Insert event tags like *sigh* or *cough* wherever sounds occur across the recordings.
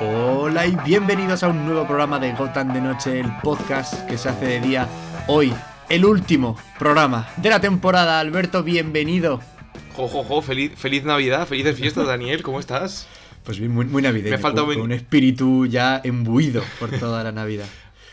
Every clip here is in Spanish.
Hola y bienvenidos a un nuevo programa de Gotham de Noche, el podcast que se hace de día hoy, el último programa de la temporada. Alberto, bienvenido. Jo, jo, feliz, feliz Navidad, felices fiestas, Daniel, ¿cómo estás? Pues bien, muy, muy navideño, Me ha faltado con, ven- con un espíritu ya embuido por toda la Navidad.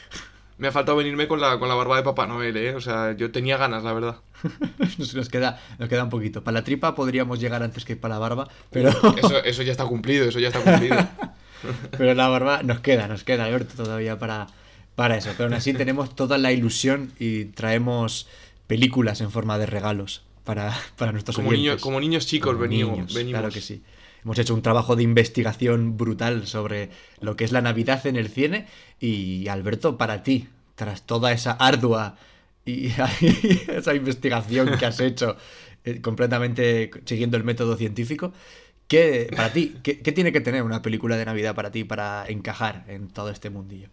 *laughs* Me ha faltado venirme con la, con la barba de Papá Noel, ¿eh? O sea, yo tenía ganas, la verdad. *laughs* Nos, nos queda, nos queda un poquito. Para la tripa podríamos llegar antes que para la barba, pero, Eso, eso ya está cumplido, eso ya está cumplido. *laughs* pero la barba nos queda, nos queda, Alberto, todavía para, para eso. Pero aún así tenemos toda la ilusión y traemos películas en forma de regalos para, para nuestros Como, oyentes. niño- como niños chicos Como venimos, niños, venimos. Claro que sí. Hemos hecho un trabajo de investigación brutal sobre lo que es la Navidad en el cine. Y Alberto, para ti, tras toda esa ardua y *laughs* esa investigación que has hecho eh, completamente siguiendo el método científico, ¿qué, para ti, qué, qué tiene que tener una película de Navidad para ti para encajar en todo este mundillo?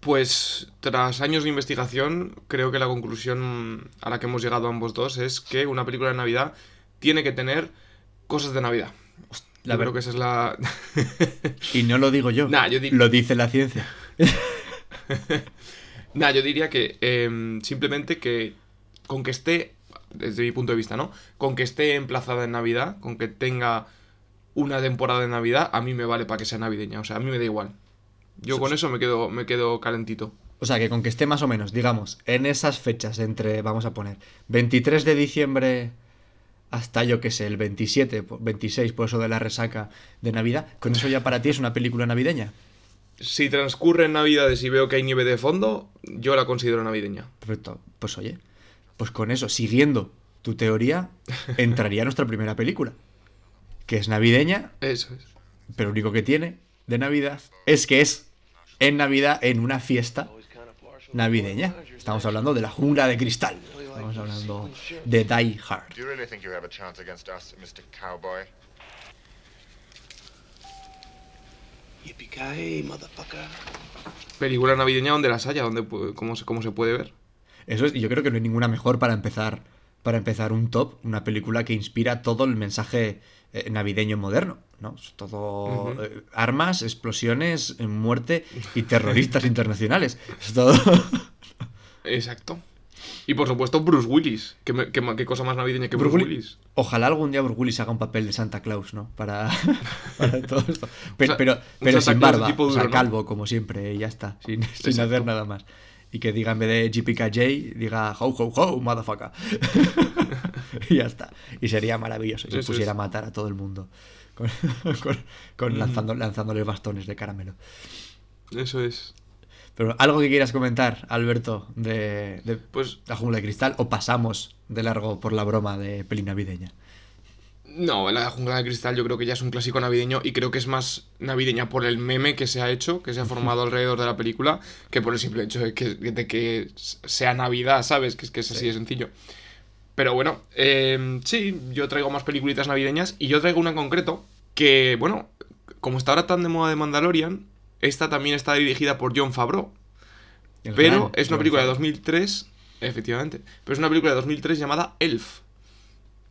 Pues tras años de investigación, creo que la conclusión a la que hemos llegado ambos dos es que una película de Navidad tiene que tener cosas de Navidad. La yo creo que esa es la... Y no lo digo yo, *laughs* Nah, yo di- lo dice la ciencia. *laughs* Nah, yo diría que em, simplemente que con que esté, desde mi punto de vista, ¿no? Con que esté emplazada en Navidad, con que tenga una temporada de Navidad, a mí me vale para que sea navideña. O sea, a mí me da igual. Yo con eso me quedo, me quedo calentito. O sea, que con que esté más o menos, digamos, en esas fechas entre, vamos a poner, 23 de diciembre hasta yo que sé, el 27, po- 26, por eso de la resaca de Navidad, con eso ya para ti es una película navideña. Si transcurre en Navidades y veo que hay nieve de fondo, yo la considero navideña. Perfecto. Pues oye, pues con eso, siguiendo tu teoría, *laughs* entraría nuestra primera película, que es navideña, Eso es. pero lo único que tiene de Navidad es que es en Navidad en una fiesta navideña. Estamos hablando de la jungla de cristal. Estamos hablando de Die Hard. Motherfucker. Película navideña donde las haya, donde, pu- como, se, puede ver. Eso es, y yo creo que no hay ninguna mejor para empezar para empezar un top, una película que inspira todo el mensaje eh, navideño moderno, ¿no? Es todo eh, armas, explosiones, eh, muerte y terroristas *laughs* internacionales. Es todo. *laughs* Exacto. Y por supuesto Bruce Willis. ¿Qué, me- qué qué cosa más navideña que Bruce, Bruce Willis? Ojalá algún día Bruce Willis haga un papel de Santa Claus, ¿no? Para, *laughs* para todo esto. Pero, sea, pero, sin barba, tipo o sea, duro, ¿no? calvo, como siempre, y ya está, sin, sin hacer nada más. Y que diga en vez de GPKJ, diga ho ho ho, motherfucker. *laughs* *laughs* y ya está. Y sería maravilloso si pusiera a matar a todo el mundo. Con, con- con lanzando, lanzándoles bastones de caramelo. Eso es. Pero algo que quieras comentar, Alberto, de, de Pues la jungla de cristal, o pasamos de largo por la broma de peli navideña. no, la jungla de cristal yo creo que ya es un clásico navideño y creo que es más navideña por el meme que se ha hecho, que se ha formado alrededor de la película, que por el simple hecho de que, de que sea Navidad, ¿sabes? Que es que es así de sencillo. Pero bueno, eh, sí, yo traigo más peliculitas navideñas y yo traigo una en concreto que, bueno, como está ahora tan de moda de Mandalorian, esta también está dirigida por John Favreau. El Pero gran es una película de Favreau. 2003, efectivamente. Pero es una película de 2003 llamada Elf.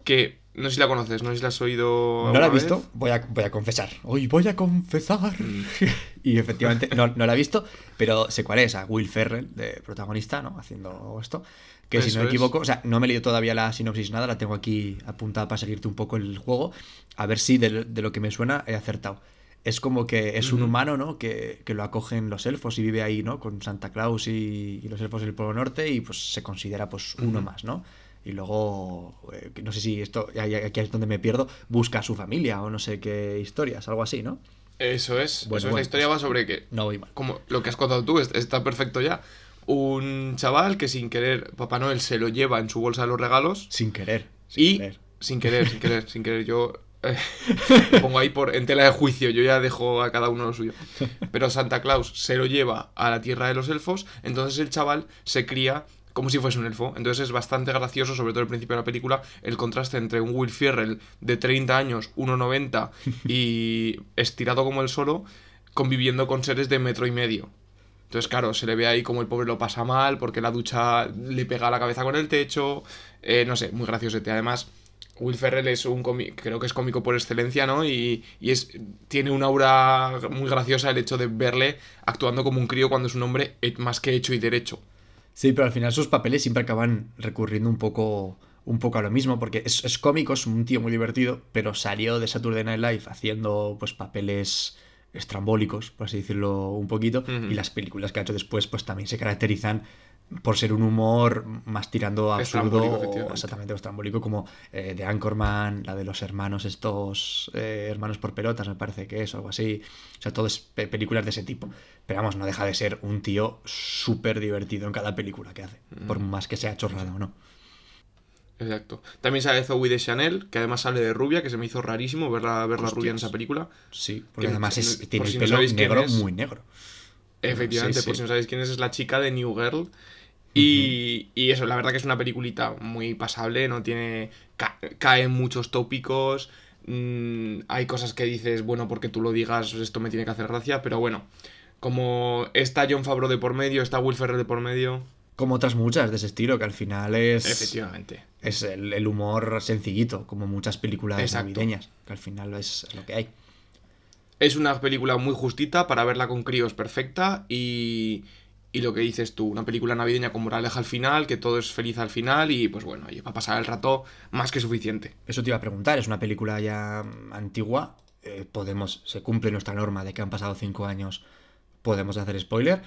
Que no sé si la conoces, no sé si la has oído. No la he visto, voy a, voy a confesar. Hoy voy a confesar. Mm. *laughs* y efectivamente, no, no la he visto, pero sé cuál es, a Will Ferrell, de protagonista, ¿no? Haciendo esto. Que si no me es. equivoco, o sea, no me he leído todavía la sinopsis nada, la tengo aquí apuntada para seguirte un poco el juego, a ver si de, de lo que me suena he acertado. Es como que es un humano, ¿no? Que, que lo acogen los elfos y vive ahí, ¿no? Con Santa Claus y, y los elfos del Polo Norte y pues se considera pues uno más, ¿no? Y luego, eh, no sé si esto, aquí es donde me pierdo, busca a su familia o no sé qué historias, algo así, ¿no? Eso es. Bueno, eso es. bueno, la historia pues- va sobre que. No voy mal. Como lo que has contado tú, es- está perfecto ya. Un chaval que sin querer, Papá Noel se lo lleva en su bolsa de los regalos. Sin querer. Sin y. querer. Sin querer, sin querer, sin querer. Yo. *laughs* pongo ahí por, en tela de juicio, yo ya dejo a cada uno lo suyo. Pero Santa Claus se lo lleva a la tierra de los elfos, entonces el chaval se cría como si fuese un elfo. Entonces es bastante gracioso, sobre todo al principio de la película, el contraste entre un Will Ferrell de 30 años, 1,90 y estirado como el solo, conviviendo con seres de metro y medio. Entonces, claro, se le ve ahí como el pobre lo pasa mal, porque la ducha le pega la cabeza con el techo. eh, no sé, muy graciosete. Además, Will Ferrell es un cómico, creo que es cómico por excelencia, ¿no? Y, y es, tiene una aura muy graciosa el hecho de verle actuando como un crío cuando es un hombre más que hecho y derecho. Sí, pero al final sus papeles siempre acaban recurriendo un poco, un poco a lo mismo, porque es, es cómico, es un tío muy divertido, pero salió de Saturday Night Live haciendo pues papeles estrambólicos, por así decirlo un poquito, y las películas que ha hecho después pues también se caracterizan por ser un humor más tirando a absurdo, exactamente estrambólico, como eh, de Anchorman, la de los hermanos estos, eh, hermanos por pelotas, me parece que es, o algo así. O sea, todo es pe- películas de ese tipo. Pero vamos, no deja de ser un tío súper divertido en cada película que hace, por más que sea chorrada o no. Exacto. También sale Zoe de Chanel, que además sale de rubia, que se me hizo rarísimo verla, verla rubia en esa película. Sí, porque Que- además es- tiene el si pelo negro, muy negro. Efectivamente, Sí, por sí. si no sabéis quién es, es la chica de New Girl. Y, y eso, la verdad que es una peliculita muy pasable, no tiene. ca- cae en muchos tópicos. mm, hay cosas que dices, bueno, porque tú lo digas, esto me tiene que hacer gracia, pero bueno. Como está John Favreau de por medio, está Will Ferrell de por medio. Como otras muchas de ese estilo, que al final es, Efectivamente. es el, el humor sencillito, como muchas películas Exacto. navideñas, que al final es lo que hay. Es una película muy justita para verla con críos perfecta y, y lo que dices tú, una película navideña con moraleja al final, que todo es feliz al final y pues bueno, va a pasar el rato más que suficiente. Eso te iba a preguntar, es una película ya antigua, eh, podemos, se cumple nuestra norma de que han pasado cinco años, podemos hacer spoiler.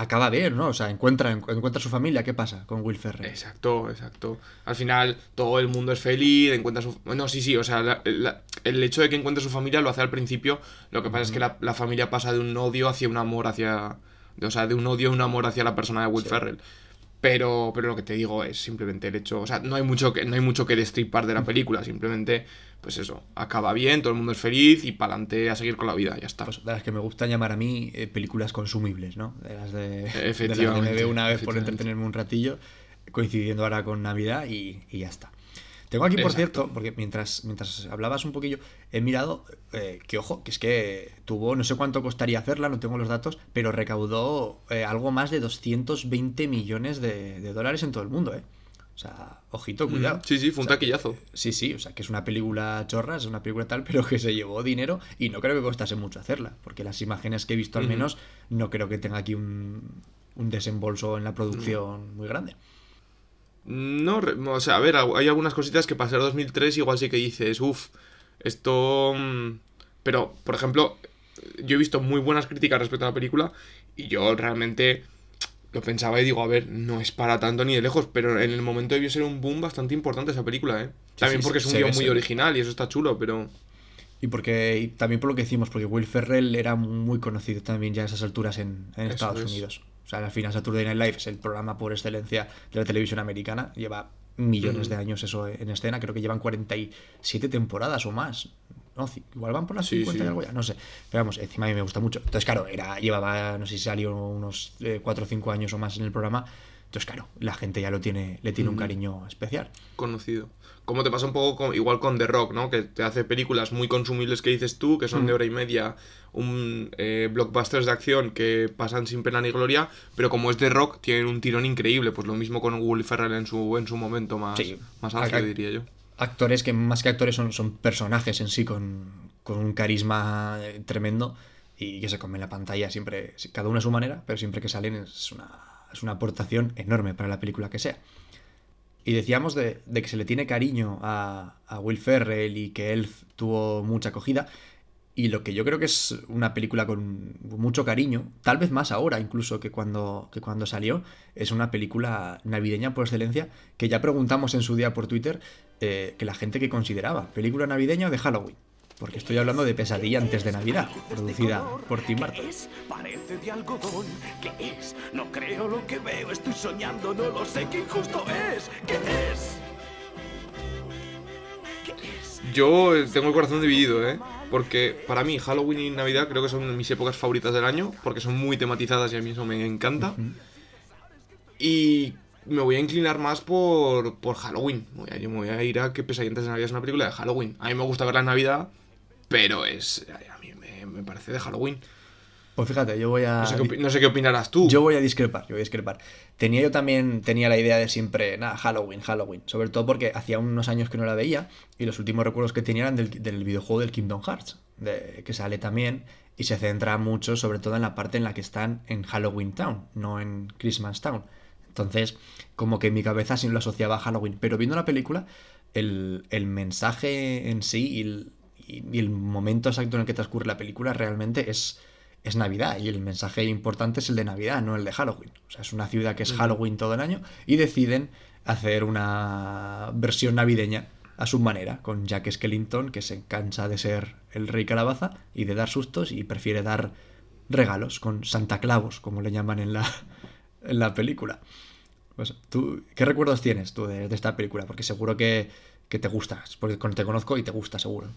Acaba bien, ¿no? O sea, encuentra, encuentra su familia, ¿qué pasa con Will Ferrell? Exacto, exacto. Al final todo el mundo es feliz, encuentra su... No, sí, sí, o sea, la- la- el hecho de que encuentre su familia lo hace al principio, lo que pasa es que la, la familia pasa de un odio hacia un amor hacia... de- o sea, de un odio a un amor hacia la persona de Will Ferrell. Pero, pero lo que te digo es simplemente el hecho, o sea, no hay mucho que, no hay mucho que destripar de la película, simplemente, pues eso, acaba bien, todo el mundo es feliz y para adelante a seguir con la vida, ya está. Pues de las que me gustan llamar a mí eh, películas consumibles, ¿no? De las de, de las que me Efectivamente, veo una vez por efectivamente. entretenerme un ratillo, coincidiendo ahora con Navidad y, y ya está. Tengo aquí, por Exacto. cierto, porque mientras, mientras hablabas un poquillo, he mirado eh, que, ojo, que es que tuvo, no sé cuánto costaría hacerla, no tengo los datos, pero recaudó eh, algo más de 220 millones de, de dólares en todo el mundo, ¿eh? O sea, ojito, cuidado. Mm, Sí, sí, fue un O sea, taquillazo. Sí, sí, o sea, que es una película chorra, es una película tal, *laughs* pero que se llevó dinero y no creo que costase mucho hacerla, porque las imágenes que he visto al menos no creo que tenga aquí un, un desembolso en la producción muy grande. No, o sea, a ver, hay algunas cositas que para ser 2003 igual sí que dices, uff, esto... mm, Pero, por ejemplo, yo he visto muy buenas críticas respecto a la película y yo realmente lo pensaba y digo, a ver, no es para tanto ni de lejos, pero en el momento debió ser un boom bastante importante esa película, ¿eh? También sí, porque es un guion muy original y eso está chulo, pero... Y porque y también por lo que decimos, porque Will Ferrell era muy conocido también ya a esas alturas en, en Estados es. Unidos. O sea, al final Saturday Night Live es el programa por excelencia de la televisión americana. Lleva millones de años eso en escena. Creo que llevan 47 temporadas o más. No, igual van por las Sí, 50 y sí. algo ya, no sé. Pero vamos, encima a mí me gusta mucho. Entonces, claro, era, llevaba, no sé si salió unos 4 o 5 años o más en el programa. Entonces, claro, la gente ya lo tiene, le tiene un Ujú. cariño especial. conocido. Como te pasa un poco con- igual con The Rock, ¿no? Que te hace películas muy consumibles que dices tú, que son de Mm. hora y media, un eh, blockbusters de acción que pasan sin pena ni gloria, pero como es The Rock, tienen un tirón increíble. Pues lo mismo con Will Ferrell en su, en su momento más, Sí. más Acá- diría yo. actores que más que actores son, son personajes en sí con, con un carisma eh, tremendo y que se comen la pantalla siempre, cada uno a su manera, pero siempre que salen es una, es una aportación enorme para la película que sea. Y decíamos de, de que se le tiene cariño a, a Will Ferrell y que él tuvo mucha acogida. Y lo que yo creo que es una película con mucho cariño, tal vez más ahora incluso que cuando, que cuando salió, es una película navideña por excelencia, que ya preguntamos en su día por Twitter eh, que la gente que consideraba, película navideña o de Halloween. Porque estoy hablando de Pesadilla antes de Navidad, producida por Tim Burton. Parece de algodón. ¿Qué es? No creo lo que veo. Estoy soñando, no lo sé. ¿Qué injusto es? ¿Qué es? ¿Qué es? Yo tengo el corazón dividido, ¿eh? Porque para mí Halloween y Navidad creo que son mis épocas favoritas del año, porque son muy tematizadas y a mí eso me encanta. Y me voy a inclinar más por, por Halloween. Voy a, yo me voy a ir a que Pesadilla antes de Navidad es una película de Halloween. A mí me gusta verla en Navidad, pero es a mí me, me parece de Halloween. Pues fíjate, yo voy a. No sé, qué, opi- no sé qué opinarás tú. Yo voy a discrepar, yo voy a discrepar. Tenía yo también, tenía la idea de siempre, nada, Halloween, Halloween. Sobre todo porque hacía unos años que no la veía y los últimos recuerdos que tenía eran del, del videojuego del Kingdom Hearts, de, que sale también y se centra mucho sobre todo en la parte en la que están en Halloween Town, no en Christmas Town. Entonces, como que en mi cabeza sí lo asociaba a Halloween. Pero viendo la película, el, el mensaje en sí y el, y el momento exacto en el que transcurre la película realmente es, es Navidad. Y el mensaje importante es el de Navidad, no el de Halloween. O sea, es una ciudad que es Halloween todo el año y deciden hacer una versión navideña a su manera, con Jack Skellington, que se cansa de ser el rey calabaza y de dar sustos y prefiere dar regalos con Santa Claus, como le llaman en la, en la película. Pues, ¿tú, ¿Qué recuerdos tienes tú de, de esta película? Porque seguro que, que te gusta, porque te conozco y te gusta seguro.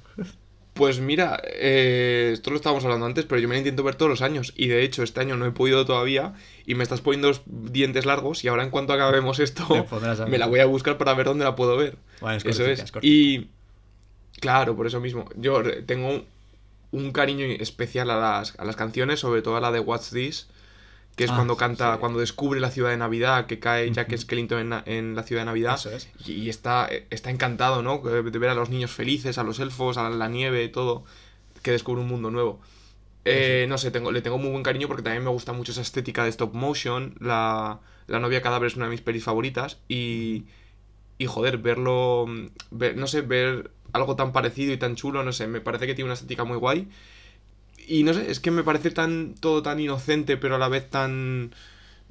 Pues mira, eh, esto lo estábamos hablando antes, pero yo me la intento ver todos los años. Y de hecho, este año no he podido todavía. Y me estás poniendo los dientes largos. Y ahora, en cuanto acabemos esto, me la voy a buscar para ver dónde la puedo ver. Bueno, es Eso es. Y. Claro, por eso mismo. Yo tengo un, un cariño especial a las, a las canciones, sobre todo a la de What's This. Que es Ah, cuando canta, sí. cuando descubre la ciudad de Navidad, que cae Jack Skellington en, en la ciudad de Navidad. Eso es. Y, y está, está encantado, ¿no? De ver a los niños felices, a los elfos, a la nieve, todo. Que descubre un mundo nuevo. Eh, no sé, tengo, le tengo muy buen cariño porque también me gusta mucho esa estética de stop motion. La, la novia cadáver es una de mis pelis favoritas. Y, y joder, verlo. mm, ver- no sé, ver algo tan parecido y tan chulo, no sé, me parece que tiene una estética muy guay. Y no sé, es que me parece tan todo tan inocente, pero a la vez tan.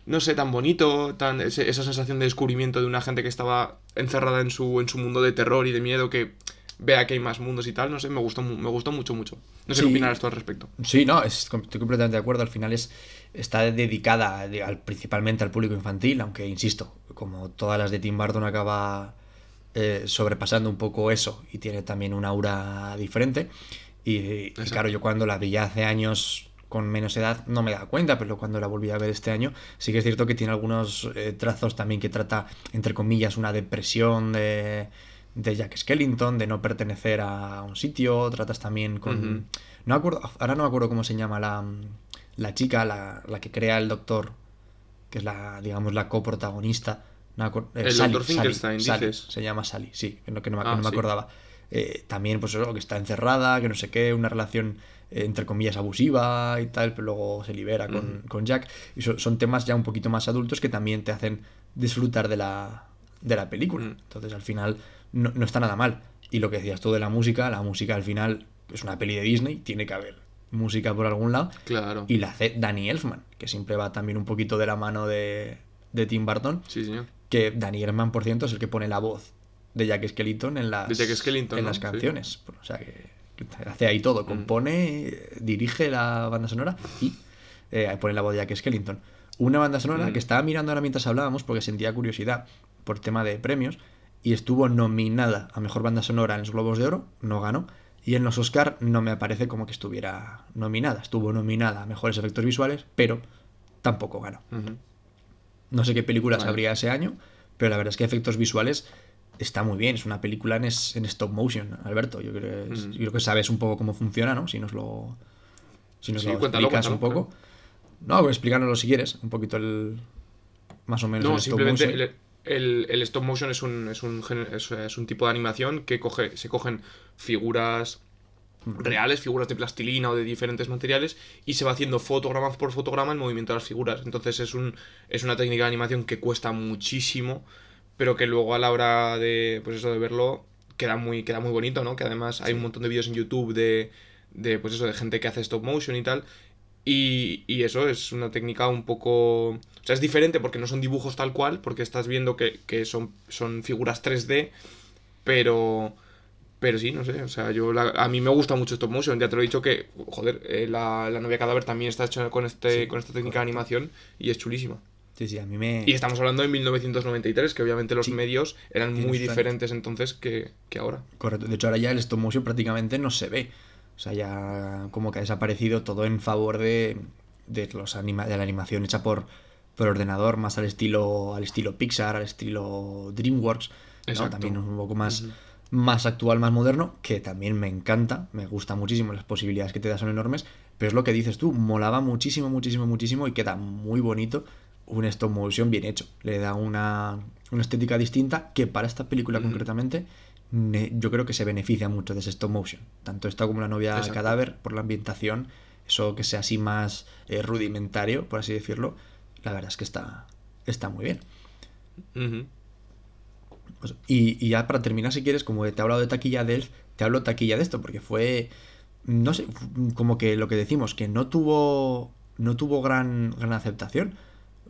No sé, tan bonito, tan ese- esa sensación de descubrimiento de una gente que estaba encerrada en su, en su mundo de terror y de miedo que vea que hay más mundos y tal, no sé, me gustó, me gustó mucho, mucho. No sé Sí. qué opinarás tú al respecto. Sí, no, es- estoy completamente de acuerdo. Al final es, está dedicada de- al- principalmente al público infantil, aunque, insisto, como todas las de Tim Burton acaba eh, sobrepasando un poco eso y tiene también un aura diferente. Y, claro, yo cuando la vi hace años con menos edad no me daba cuenta, pero cuando la volví a ver este año sí que es cierto que tiene algunos eh, trazos también que trata, entre comillas, una depresión de, de Jack Skellington, de no pertenecer a un sitio, tratas también con... No acuerdo, ahora no me acuerdo cómo se llama la, la chica, la, la que crea el doctor, que es la, digamos, la coprotagonista. No eh, El Sally. Sally, Finkelstein, Sally, dices. se llama Sally, sí, que no, que no que Ah, no me sí. acordaba. Eh, también, pues eso, que está encerrada, que no sé qué, una relación eh, entre comillas abusiva y tal, pero luego se libera con, con Jack. Y son, son temas ya un poquito más adultos que también te hacen disfrutar de la, de la película. Entonces, al final, no, no está nada mal. Y lo que decías tú de la música, la música al final es una peli de Disney, tiene que haber música por algún lado. Claro. Y la hace Danny Elfman, que siempre va también un poquito de la mano de, de Tim Burton. Sí, señor. Que Danny Elfman, por cierto, es el que pone la voz de Jack Skellington en las, De Jack Skellington, en ¿no? las Sí. canciones. O sea, que, hace ahí todo. Compone, eh, dirige la banda sonora y eh, pone la voz de Jack Skellington. Una banda sonora Mm. que estaba mirando ahora mientras hablábamos porque sentía curiosidad por tema de premios y estuvo nominada a Mejor Banda Sonora en los Globos de Oro, no ganó. Y en los Oscar no me aparece como que estuviera nominada. Estuvo nominada a Mejores Efectos Visuales, pero tampoco ganó. No sé qué películas Vale. habría ese año, pero la verdad es que efectos visuales está muy bien. Es una película en, es- en stop motion, Alberto. Yo creo, que Mm. yo creo que sabes un poco cómo funciona, ¿no? Si nos lo, si nos Sí, lo cuéntalo, explicas un poco. No, pues explícanoslo si quieres, un poquito el... Más o menos No, el stop simplemente motion. el, el- el stop motion es un, es, un, es un tipo de animación que coge, se cogen figuras reales, figuras de plastilina o de diferentes materiales, y se va haciendo fotograma por fotograma el movimiento de las figuras. Entonces es, un, es una técnica de animación que cuesta muchísimo, pero que luego a la hora de, pues eso, de verlo queda muy, queda muy bonito, ¿no? Que además hay un montón de vídeos en YouTube de, de, pues eso, de gente que hace stop motion y tal. Y, y eso es una técnica un poco... O sea, es diferente porque no son dibujos tal cual, porque estás viendo que, que son, son figuras 3D, pero... Pero sí, no sé, o sea, yo la- a mí me gusta mucho stop motion, ya te lo he dicho que, joder, eh, la, la novia cadáver también está hecha con, este, Sí, con esta técnica de animación y es chulísima. Sí, sí, a mí me... Y estamos hablando de 1993, que obviamente los Sí. medios eran muy diferentes entonces que, que ahora. Correcto. De hecho, ahora ya el stop motion prácticamente no se ve. O sea, ya como que ha desaparecido todo en favor de, de, los anima- de la animación hecha por, por ordenador, más al estilo, al estilo Pixar, al estilo DreamWorks. ¿no? También un poco más, más actual, más moderno, que también me encanta, me gusta muchísimo, las posibilidades que te da son enormes, pero es lo que dices tú, molaba muchísimo, muchísimo, muchísimo y queda muy bonito un stop motion bien hecho. Le da una, una estética distinta que para esta película concretamente ne- yo creo que se beneficia mucho de ese stop motion. Tanto esta como la novia Exacto. cadáver, por la ambientación, eso que sea así más eh, rudimentario, por así decirlo, la verdad es que está, está muy bien. Pues, y, y ya para terminar, si quieres, como te he hablado de taquilla de Elf, te hablo taquilla de esto, porque fue, no sé, como que lo que decimos, que no tuvo, no tuvo gran, gran aceptación.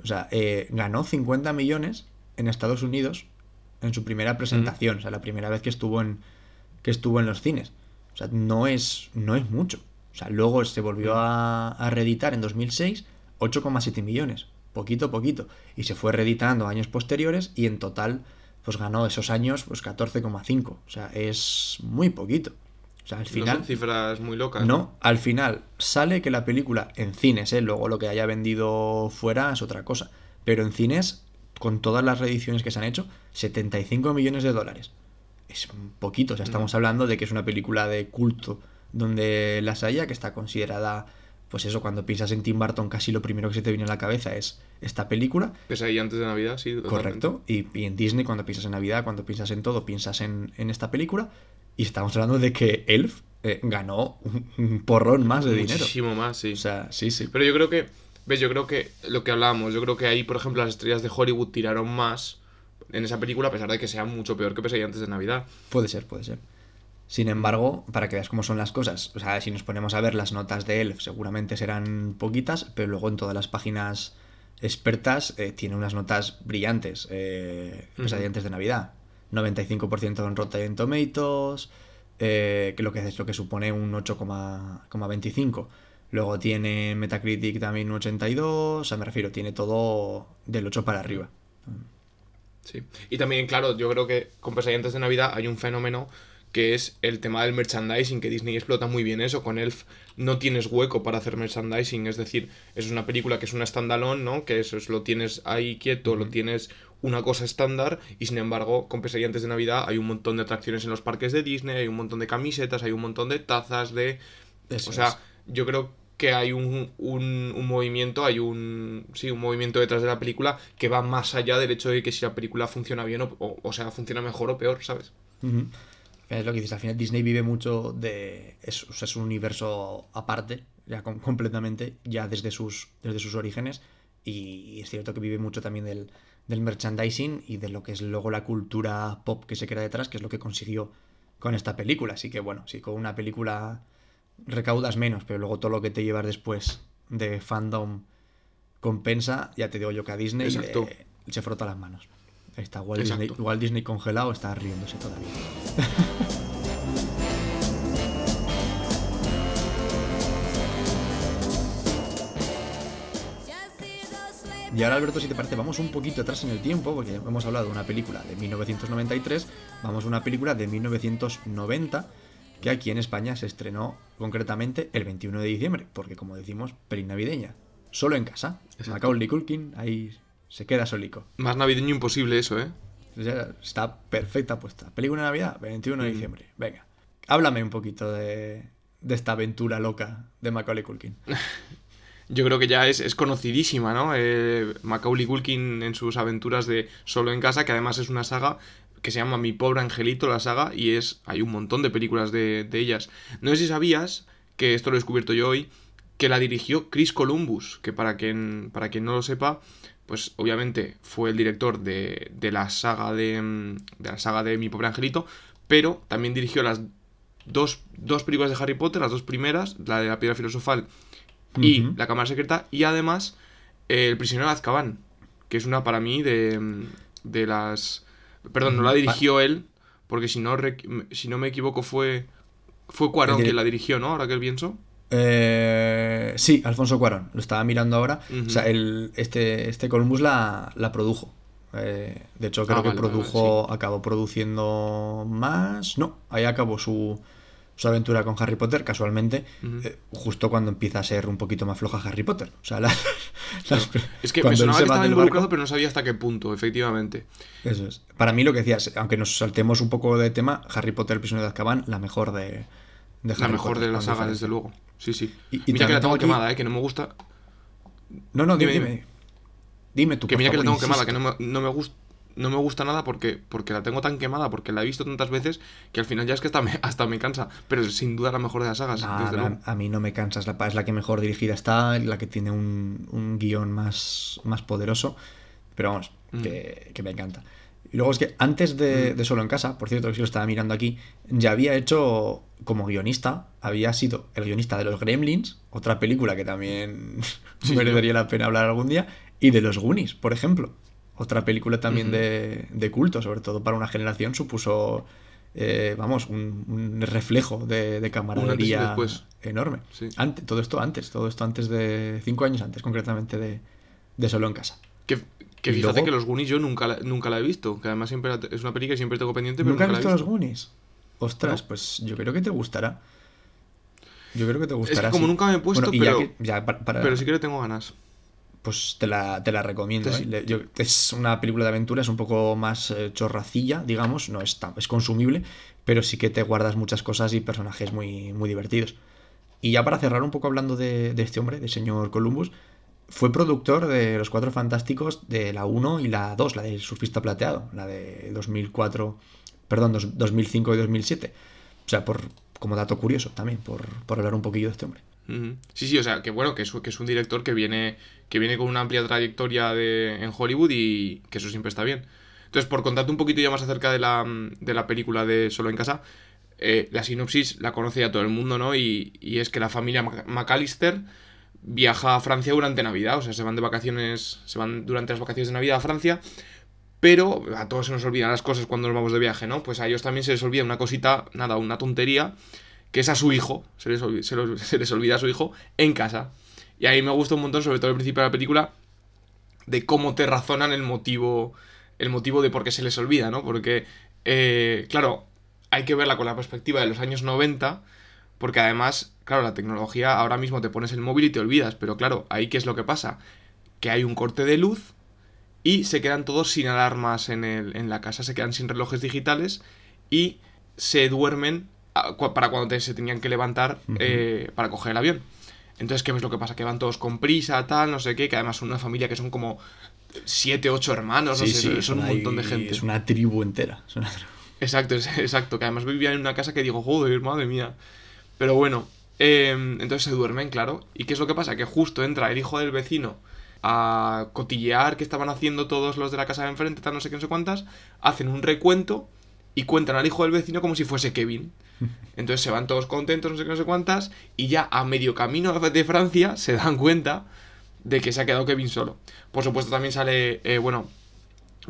O sea, eh, ganó 50 millones en Estados Unidos en su primera presentación, o sea, la primera vez que estuvo en, que estuvo en los cines. O sea, no es, no es mucho. O sea, luego se volvió a, a reeditar en 2006, 8,7 millones, poquito a poquito. Y se fue reeditando años posteriores y en total, pues ganó esos años, pues 14,5. O sea, es muy poquito. O sea, al No son cifras muy locas. No, al final sale que la película en cines, ¿eh? luego lo que haya vendido fuera es otra cosa, pero en cines, con todas las reediciones que se han hecho, 75 millones de dólares. Es un poquito, o sea, estamos hablando de que es una película de culto donde las haya, que está considerada, pues eso, cuando piensas en Tim Burton, casi lo primero que se te viene a la cabeza es esta película, Pese ahí antes de Navidad, sí. totalmente. Correcto. Y, y en Disney, cuando piensas en Navidad, cuando piensas en todo, piensas en, en esta película. Y estamos hablando de que Elf eh, ganó un, un porrón más de dinero. Muchísimo más, sí. O sea, sí, sí. Pero yo creo que, ves, yo creo que lo que hablábamos, yo creo que ahí, por ejemplo, las estrellas de Hollywood tiraron más en esa película, a pesar de que sea mucho peor que Pesadilla antes de Navidad. Puede ser, puede ser. Sin embargo, para que veas cómo son las cosas, o sea, si nos ponemos a ver las notas de Elf, seguramente serán poquitas, pero luego en todas las páginas expertas eh, tiene unas notas brillantes. Eh, Pesadilla antes de Navidad. 95% en Rotten Tomatoes, eh, que lo que es lo que supone un 8,25. Luego tiene Metacritic también un 82, o sea, me refiero, tiene todo del 8 para arriba. Sí. Y también, claro, yo creo que con Pesadilla antes de Navidad hay un fenómeno que es el tema del merchandising, que Disney explota muy bien eso. Con Elf no tienes hueco para hacer merchandising, es decir, es una película que es una standalone, ¿no? Que eso es, lo tienes ahí quieto, lo tienes una cosa estándar, y sin embargo, con Pesadilla antes de Navidad hay un montón de atracciones en los parques de Disney, hay un montón de camisetas, hay un montón de tazas, de... Eso o sea, es. yo creo que hay un, un, un movimiento, hay un, sí, un movimiento detrás de la película que va más allá del hecho de que si la película funciona bien o, o, o sea, funciona mejor o peor, ¿sabes? Es lo que dices, al final Disney vive mucho de... Es, o sea, es un universo aparte, ya com- completamente, ya desde sus, desde sus orígenes, y es cierto que vive mucho también del, del merchandising y de lo que es luego la cultura pop que se crea detrás, que es lo que consiguió con esta película. Así que bueno, si con una película recaudas menos, pero luego todo lo que te llevas después de fandom compensa, ya te digo yo que a Disney le- se frota las manos. Está Walt. Disney, Walt Disney congelado, está riéndose todavía. *laughs* Y ahora, Alberto, si te parece, vamos un poquito atrás en el tiempo, porque hemos hablado de una película de 1993, vamos a una película de 1990, que aquí en España se estrenó concretamente el 21 de diciembre, porque como decimos, peli navideña. Solo en casa. Exacto. Macaulay Culkin ahí se queda solico. Más navideño imposible eso, ¿eh? Ya está perfecta puesta. Película de Navidad, 21 de Mm. diciembre. Venga, háblame un poquito de, de esta aventura loca de Macaulay Culkin. *laughs* Yo creo que ya es, es conocidísima, ¿no? Eh, Macaulay Culkin en sus aventuras de Solo en Casa, que además es una saga que se llama Mi Pobre Angelito, la saga, y es hay un montón de películas de, de ellas. No sé si sabías, que esto lo he descubierto yo hoy, que la dirigió Chris Columbus, que para quien, para quien no lo sepa, pues obviamente fue el director de, de la saga de, de la saga de Mi Pobre Angelito, pero también dirigió las dos, dos películas de Harry Potter, las dos primeras, la de la piedra filosofal y. La Cámara Secreta, y además eh, El prisionero de Azkaban, que es una para mí de, de las... Perdón, no la dirigió él, porque si no, si no me equivoco fue, fue Cuarón quien la dirigió, ¿no? Ahora que pienso. Eh, sí, Alfonso Cuarón, lo estaba mirando ahora. O sea, el, este, este Columbus la, la produjo. Eh, de hecho, creo Ah, que vale, vale, produjo, acabó produciendo más. No, ahí acabó su, su aventura con Harry Potter, casualmente, eh, justo cuando empieza a ser un poquito más floja Harry Potter. O sea, las, *laughs* las- Es que me sonaba que estaba involucrado, barco- pero no sabía hasta qué punto, efectivamente. Eso es. Para mí lo que decías, aunque nos saltemos un poco de tema, Harry Potter, el prisionero de Azkaban, la mejor de, de La Harry mejor Potter, de la saga, desde luego. Sí, sí. Y- y mira que la tengo aquí- quemada, ¿eh? Que no me gusta. No, no, dime, Dime, dime. Dime, tú. Que mira que la tengo quemada, que no me, no me gusta. No me gusta nada porque, porque la tengo tan quemada, porque la he visto tantas veces que al final ya es que hasta me, *laughs* hasta me cansa. Pero es sin duda la mejor de las sagas, desde luego. a mí no me cansas, la, es la que mejor dirigida está, la que tiene un, un guion más, más poderoso, pero vamos, Mm. que, que me encanta. Y luego es que antes de, de Solo en Casa, por cierto, que si lo estaba mirando aquí, ya había hecho como guionista, había sido el guionista de Los Gremlins, otra película que también *laughs* Sí, merecería la pena hablar algún día, y de Los Goonies, por ejemplo. Otra película también de, de culto, sobre todo para una generación, supuso, eh, vamos, un, un reflejo de, de camaradería enorme. Sí. Ante- todo esto antes, todo esto antes de. cinco años antes, concretamente, de, de Solo en Casa. Que, fíjate luego- que los Goonies yo nunca la, nunca la he visto. Que además siempre la- es una película que siempre tengo pendiente, pero ¿Nunca nunca, has la visto he los. Goonies? Ostras, No. pues yo creo que te gustará. Yo creo que te Es gustará. que como sí. nunca me he puesto, Bueno, y ya pero, que- ya pa- para- pero sí que le tengo ganas. Pues te la, te la recomiendo. ¿eh? Yo- es una película de aventura, es un poco más eh, chorracilla, digamos, no es, tan- es consumible, pero sí que te guardas muchas cosas y personajes muy, muy divertidos. Y ya para cerrar un poco hablando de, de este hombre, de señor Columbus, fue productor de Los Cuatro Fantásticos de la 1 y la 2, la del Surfista Plateado, la de 2004, perdón, dos- 2005 y 2007. O sea, por, como dato curioso también, por, por hablar un poquillo de este hombre. Sí, sí, o sea, que bueno, que es, que es un director que viene, que viene con una amplia trayectoria de, en Hollywood y que eso siempre está bien. Entonces, por contarte un poquito ya más acerca de la, de la película de Solo en Casa, eh, la sinopsis la conoce ya todo el mundo, ¿no? Y, y es que la familia McAllister viaja a Francia durante Navidad, o sea, se van de vacaciones, se van durante las vacaciones de Navidad a Francia, pero a todos se nos olvidan las cosas cuando nos vamos de viaje, ¿no? Pues a ellos también se les olvida una cosita, nada, una tontería, que es a su hijo, se les, *laughs* se les olvida a su hijo en casa. Y ahí me gusta un montón, sobre todo al principio de la película, de cómo te razonan el motivo, el motivo de por qué se les olvida, ¿no? Porque, eh, claro, hay que verla con la perspectiva de los años 90, porque además, claro, la tecnología, ahora mismo te pones el móvil y te olvidas, pero claro, ahí qué es lo que pasa? Que hay un corte de luz y se quedan todos sin alarmas en, el, en la casa, se quedan sin relojes digitales y se duermen para cuando te- se tenían que levantar eh, para coger el avión. Entonces, ¿qué es lo que pasa? Que van todos con prisa, tal, no sé qué, que además son una familia que son como siete, ocho hermanos, no sé, son un montón de gente. Es una tribu entera. es una tribu. Exacto, es- exacto, que además vivían en una casa que digo, joder, madre mía. Pero bueno, eh, entonces se duermen, claro. ¿Y qué es lo que pasa? Que justo entra el hijo del vecino a cotillear qué estaban haciendo todos los de la casa de enfrente, tal, no sé qué, no sé cuántas, hacen un recuento y cuentan al hijo del vecino como si fuese Kevin. *laughs* Entonces se van todos contentos, no sé qué, no sé cuántas, y ya a medio camino de Francia se dan cuenta de que se ha quedado Kevin solo. Por supuesto también sale, eh, bueno,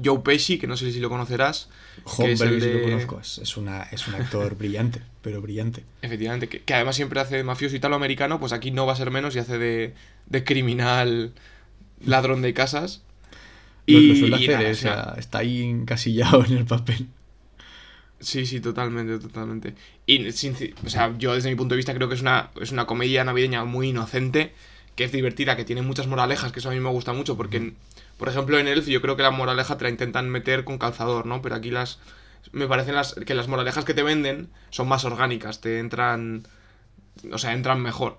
Joe Pesci, que no sé si lo conocerás. que es Hombre, el sí lo conozco. Es, es una, es un actor brillante, pero brillante. Efectivamente, que, que además siempre hace de mafioso italoamericano, pues aquí no va a ser menos y hace de, de criminal ladrón de casas. Lo, lo suele y hacer, nada, o o sea, sea, está ahí encasillado en el papel. Sí, sí, totalmente, totalmente. Y sin- o sea, yo desde mi punto de vista creo que es una, es una comedia navideña muy inocente, que es divertida, que tiene muchas moralejas, que eso a mí me gusta mucho, porque, en- por ejemplo, en Elf yo creo que la moraleja te la intentan meter con calzador, ¿no? Pero aquí las... Me parecen las, que las moralejas que te venden son más orgánicas, te entran... O sea, entran mejor.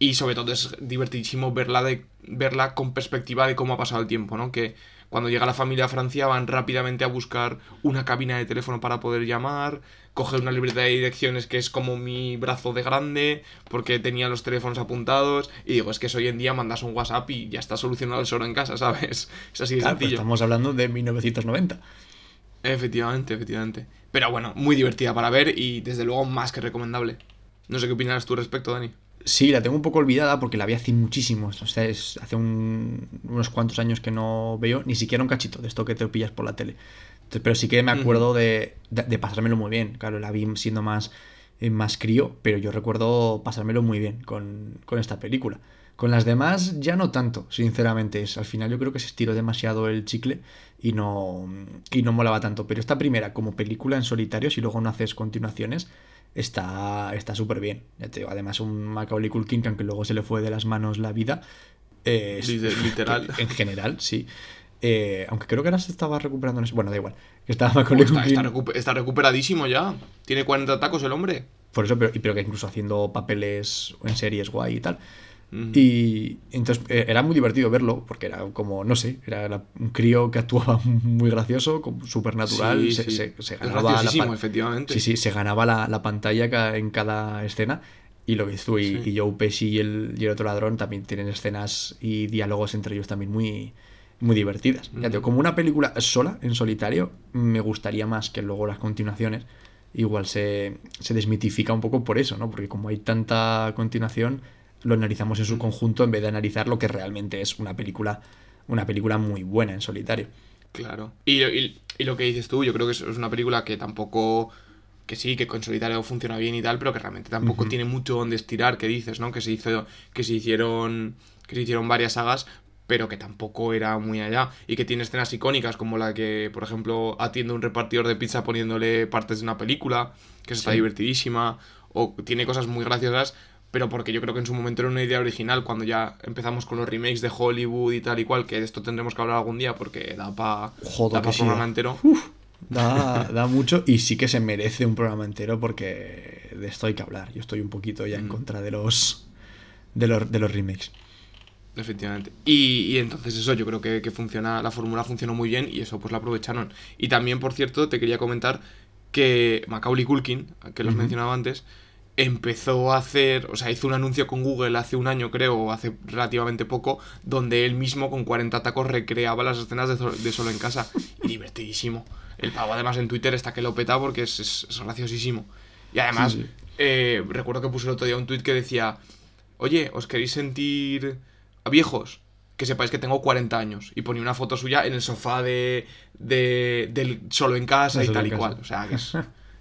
Y sobre todo es divertidísimo verla, de, verla con perspectiva de cómo ha pasado el tiempo, ¿no? Que cuando llega la familia a Francia van rápidamente a buscar una cabina de teléfono para poder llamar, coger una libreta de direcciones que es como mi brazo de grande, porque tenía los teléfonos apuntados, y digo, es que hoy en día mandas un WhatsApp y ya está solucionado el solo en casa, *laughs* ¿sabes? Es así de Claro, pues sencillo. estamos hablando de 1990. Efectivamente, efectivamente. Pero bueno, muy divertida para ver y desde luego más que recomendable. No sé qué opinarás tú respecto, Dani. Sí, la tengo un poco olvidada porque la vi hace muchísimo. O sea, es- hace un- unos cuantos años que no veo ni siquiera un cachito de esto que te pillas por la tele. Entonces, pero sí que me acuerdo de, de- de pasármelo muy bien. Claro, la vi siendo más, eh, más crío, pero yo recuerdo pasármelo muy bien con, con esta película. Con las demás ya no tanto, sinceramente. Es, al final yo creo que se estiró demasiado el chicle y no, y no molaba tanto. Pero esta primera, como película en solitario, si luego no haces continuaciones, está está súper bien. Ya te digo, además un Macaulay Culkin que aunque luego se le fue de las manos la vida, eh, *laughs* literal. en general, sí. Eh, aunque creo que ahora se estaba recuperando en ese- Bueno, da igual. Que estaba Macaulay Está, Culkin. está recu- está recuperadísimo ya. Tiene 40 tacos el hombre. Por eso, pero, pero que incluso haciendo papeles en series guay y tal. Y entonces eh, era muy divertido verlo, porque era como, no sé, era un crío que actuaba *laughs* muy gracioso, súper natural. Sí, se, sí. se- se ganaba la efectivamente. Sí, sí, se ganaba la, la pantalla en cada escena. Y lo que hizo, y, Sí. y Joe Pesci y el, y el otro ladrón también tienen escenas y diálogos entre ellos también muy, muy divertidas. Ya digo, como una película sola, en solitario, me gustaría más que luego las continuaciones. Igual se, se desmitifica un poco por eso, ¿no? Porque como hay tanta continuación, lo analizamos en su conjunto en vez de analizar lo que realmente es una película, una película muy buena en solitario. Claro. Y, y- y lo que dices tú, yo creo que es es una película que tampoco. Que sí, que con solitario funciona bien y tal, pero que realmente tampoco tiene mucho donde estirar, que dices, ¿no? Que se hizo. Que se hicieron. Que se hicieron varias sagas, pero que tampoco era muy allá. Y que tiene escenas icónicas, como la que, por ejemplo, atiende un repartidor de pizza poniéndole partes de una película, que está divertidísima. O tiene cosas muy graciosas, pero porque yo creo que en su momento era una idea original, cuando ya empezamos con los remakes de Hollywood y tal y cual, que de esto tendremos que hablar algún día porque da para pa programa entero. Da, da mucho y sí que se merece un programa entero porque de esto hay que hablar. Yo estoy un poquito ya en Ujú. contra de los de los, de los remakes. Efectivamente. Y, y entonces eso yo creo que, que funciona, la fórmula funcionó muy bien y eso pues la aprovecharon. Y también, por cierto, te quería comentar que Macaulay Culkin, que lo has Ujú. mencionado antes, empezó a hacer, o sea, hizo un anuncio con Google hace un año, creo, o hace relativamente poco, donde él mismo con 40 tacos recreaba las escenas de, Solo en Casa. Y divertidísimo. El pavo además en Twitter está que lo peta porque es, es- es graciosísimo. Y además, Sí, sí. eh, recuerdo que puse el otro día un tweet que decía, oye, ¿os queréis sentir a viejos? Que sepáis que tengo 40 años. Y ponía una foto suya en el sofá de, de del solo en casa y tal y cual. O sea, que es,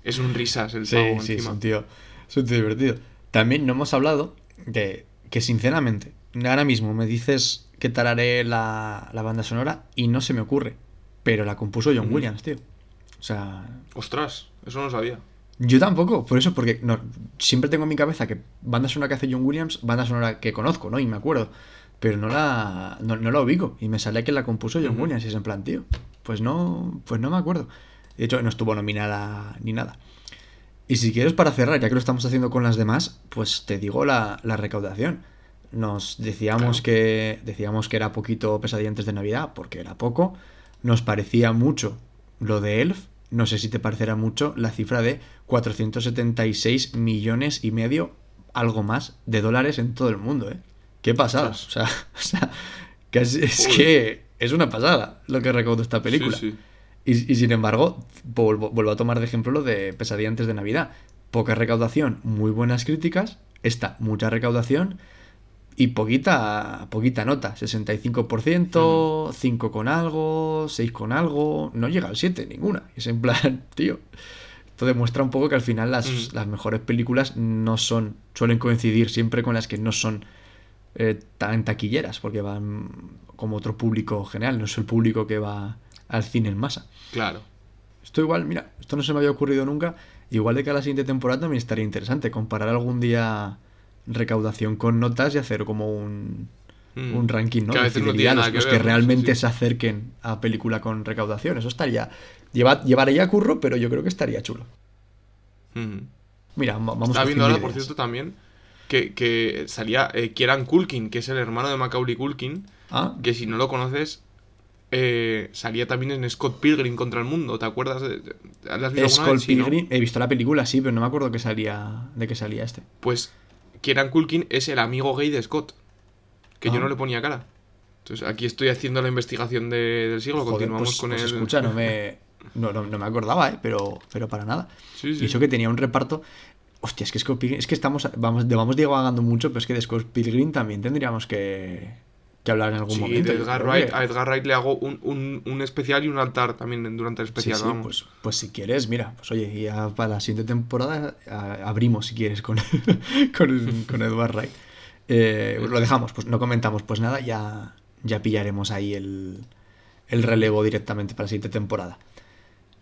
es un risas el *laughs* pavo sí, encima. es un tío divertido. También no hemos hablado de que, sinceramente, ahora mismo me dices que tararé la, la banda sonora y no se me ocurre. Pero la compuso John Ujú. Williams, tío. O sea, Ostras, eso no sabía. yo tampoco, por eso, porque no, siempre tengo en mi cabeza que banda sonora que hace John Williams, banda sonora que conozco, ¿no? Y me acuerdo. Pero no la, no, no la ubico. Y me sale que la compuso John. Williams. Y es en plan, tío, pues no, pues no me acuerdo. De hecho, no estuvo nominada ni nada. Y si quieres, para cerrar, ya que lo estamos haciendo con las demás, pues te digo la, la recaudación. Nos decíamos Claro. que decíamos que era poquito pesadilla antes de Navidad, porque era poco. Nos parecía mucho lo de Elf. No sé si te parecerá mucho la cifra de 476 millones y medio, algo más, de dólares en todo el mundo, ¿eh? Qué pasada. O sea, *laughs* o sea, es, que es una pasada lo que recaudó esta película. Sí, sí. Y, y sin embargo, vuelvo, vuelvo a tomar de ejemplo lo de Pesadilla antes de Navidad. Poca recaudación, muy buenas críticas. Esta, mucha recaudación y poquita, poquita nota. 65%, 5 con algo, 6 con algo. No llega al 7, ninguna. Es en plan, *laughs* tío. Esto demuestra un poco que al final las, Mm. las mejores películas no son, suelen coincidir siempre con las que no son eh, tan taquilleras, porque van como otro público general, no es el público que va al cine en masa. Claro. Esto igual, mira, esto no se me había ocurrido nunca. Igual de que a la siguiente temporada también estaría interesante comparar algún día recaudación con notas y hacer como un, Mm. un ranking, ¿no? Que a De veces no tiene nada que realmente sí. se acerquen a película con recaudación. Eso estaría. Lleva, llevaría curro, pero yo creo que estaría chulo. Mm. Mira, va- vamos Estaba viendo ahora, por cierto, también que, que salía eh, Kieran Culkin, que es el hermano de Macaulay Culkin, Ah, que si no lo conoces, eh, salía también en Scott Pilgrim contra el mundo. ¿Te acuerdas? De, de- ¿la has visto? Sí, ¿no? Pilgrim. He visto la película, sí, pero no me acuerdo que salía, de que salía este. Pues Kieran Culkin es el amigo gay de Scott, que yo Ah. no le ponía cara. Entonces aquí estoy haciendo la investigación de- del siglo, Joder, continuamos pues, con pues el... escucha, no me, no, no- no me acordaba, ¿eh? Pero, pero para nada. Sí, sí. Y eso que tenía un reparto. Hostia, es que Scott Pilgrim. Es que estamos. Vamos, vamos divagando mucho, pero es que de Scott Pilgrim también tendríamos que, que hablar en algún Sí, momento. de Edgar Wright, que- a Edgar Wright le hago un, un- un especial y un altar también durante el especial, sí, vamos. pues, pues si quieres, mira, pues oye, ya para la siguiente temporada a- abrimos si quieres con, *laughs* con, con Edward Wright. Eh, lo dejamos, pues no comentamos, pues nada, ya, ya pillaremos ahí el, el relevo directamente para la siguiente temporada.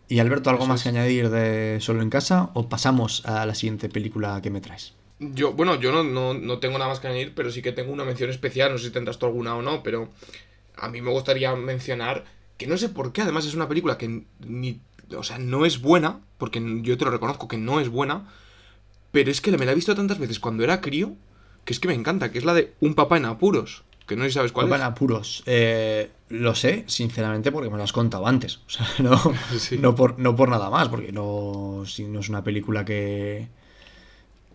Y Alberto, ¿algo Eso más es. que añadir de Solo en Casa o pasamos a la siguiente película que me traes? Yo, bueno, yo no, no, no tengo nada más que añadir, pero sí que tengo una mención especial, no sé si tendrás tú alguna o no, pero a mí me gustaría mencionar que no sé por qué, además es una película que ni, o sea, no es buena, porque yo te lo reconozco que no es buena, pero es que me la he visto tantas veces cuando era crío, que es que me encanta, que es la de Un papá en apuros, que no sé si sabes cuál Papá es. en apuros. Eh, lo sé, sinceramente, porque me lo has contado antes. O sea, *laughs* no, *laughs* Sí. no, por, no por nada más, porque no, si no es una película que,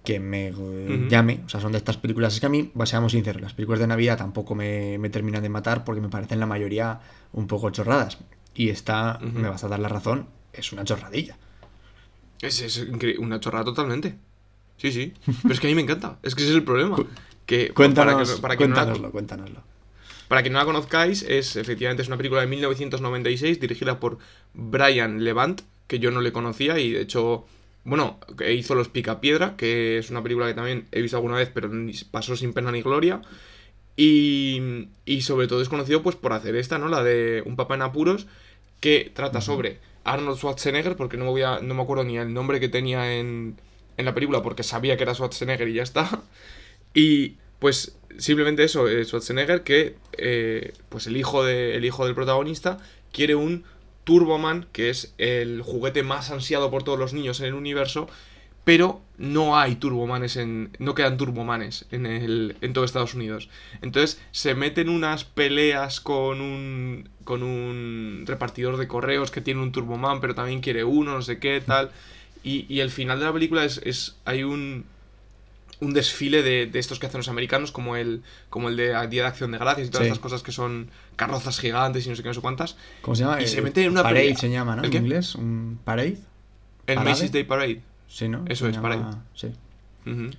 que me eh, llame. O sea, son de estas películas. Es que a mí, seamos sinceros, las películas de Navidad tampoco me, me terminan de matar porque me parecen la mayoría un poco chorradas. Y esta, me vas a dar la razón, es una chorradilla. Es, es una chorrada totalmente. Sí, sí. Pero es que a mí me encanta. Es que ese es el problema. Que, Cuéntanos, para que, para que no la- cuéntanoslo, cuéntanoslo. Para quien no la conozcáis, es efectivamente es una película de 1996 dirigida por Brian Levant, que yo no le conocía y de hecho, bueno, que hizo Los Picapiedra, que es una película que también he visto alguna vez, pero pasó sin pena ni gloria. Y, y sobre todo es conocido pues por hacer esta, ¿no? La de Un papá en apuros, que trata sobre Arnold Schwarzenegger, porque no me, voy a, no me acuerdo ni el nombre que tenía en, en la película, porque sabía que era Schwarzenegger y ya está. *laughs* Y pues simplemente eso, eh, Schwarzenegger, que eh, pues el hijo, de, el hijo del protagonista quiere un Turboman, que es el juguete más ansiado por todos los niños en el universo, pero no hay Turbomanes en. no quedan Turbomanes en, el, en todo Estados Unidos. Entonces se meten unas peleas con un. con un repartidor de correos que tiene un Turboman, pero también quiere uno, no sé qué, tal. Y, y el final de la película es. es hay un un desfile de, de estos que hacen los americanos, como el, como el de Día de Acción de Gracias y todas Sí. estas cosas que son carrozas gigantes y no sé qué, no sé cuántas. ¿Cómo se llama? Y se Eh, mete en una Parade pelea. se llama, ¿no? ¿El En inglés, un parade. El ¿Parade? Macy's Day Parade. Sí, ¿no? Eso Se es, Parade. Sí. Ujú.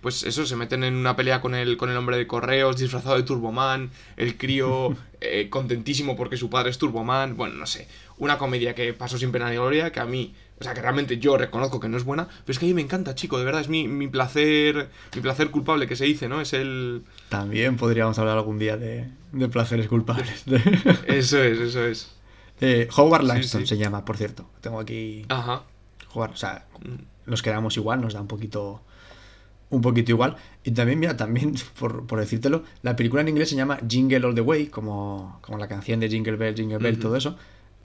Pues eso, se meten en una pelea con el, con el hombre de correos disfrazado de Turboman, el crío *laughs* eh, contentísimo porque su padre es Turboman, bueno, no sé, una comedia que pasó sin pena ni gloria, que a mí, o sea, que realmente yo reconozco que no es buena, pero es que a mí me encanta, chico, de verdad, es mi, mi placer, mi placer culpable que se dice, ¿no? Es el... También podríamos hablar algún día de, de placeres culpables. *laughs* Eso es, eso es. *laughs* Eh, Howard Langston sí. se llama, por cierto. Tengo aquí. Ajá. Howard, o sea, Mm. nos quedamos igual, nos da un poquito. Un poquito igual. Y también, mira, también, *laughs* por, por decírtelo, la película en inglés se llama Jingle All the Way, como, como la canción de Jingle Bell, Jingle Bell, todo eso.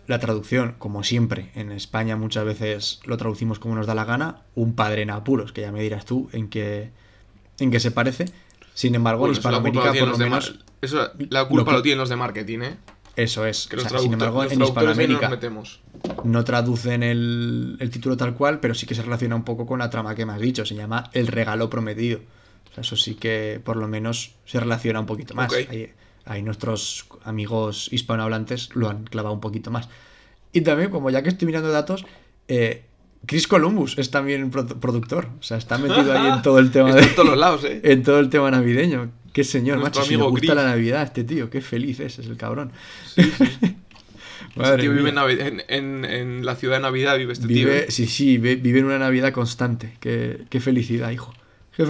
La traducción, como siempre, en España muchas veces lo traducimos como nos da la gana, un padre en apuros, que ya me dirás tú en qué, en qué se parece. Sin embargo, Bueno, en Hispanoamérica, lo por lo menos, eso, la culpa que- lo tienen los de marketing, ¿eh? Eso es. Que O los, sea, sin embargo, en Hispanoamérica metemos. no traducen el, el título tal cual, pero sí que se relaciona un poco con la trama que me has dicho. Se llama El regalo prometido. O sea, eso sí que por lo menos se relaciona un poquito más. Ahí, ahí nuestros amigos hispanohablantes lo han clavado un poquito más. Y también, como ya que estoy mirando datos, eh, Chris Columbus es también produ- productor. O sea, está metido ahí en todo el *laughs* tema de, en todos los lados, ¿eh? en todo el tema navideño. Qué señor, Nuestro macho. Si gusta la Navidad, este tío. Qué feliz es, es el cabrón. Sí, sí. *laughs* Madre Este tío vive en, la ciudad de Navidad, vive este tío. Vive, ¿eh? sí, sí, ve- vive en una Navidad constante. Qué, qué felicidad, hijo. Qué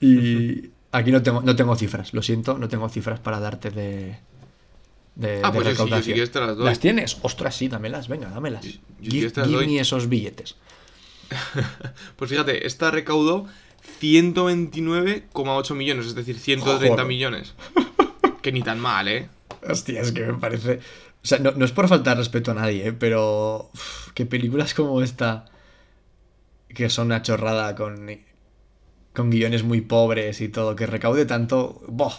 *laughs* y aquí no tengo, no tengo cifras, lo siento, no tengo cifras para darte de, de, Ah, de pues yo sí, yo sí recaudación. que te las doy. ¿Las tienes? Ostras, sí, dámelas, venga, dámelas. Yo- yo give sí te las give doy. me esos billetes. *laughs* Pues fíjate, esta recaudó 129,8 millones, es decir, 130 Joder. millones. *laughs* Que ni tan mal, ¿eh? Hostia, es que me parece... O sea, no, no es por faltar respeto a nadie, ¿eh? pero... uf, que películas como esta, que son una chorrada con, con guiones muy pobres y todo, que recaude tanto... ¡Boh!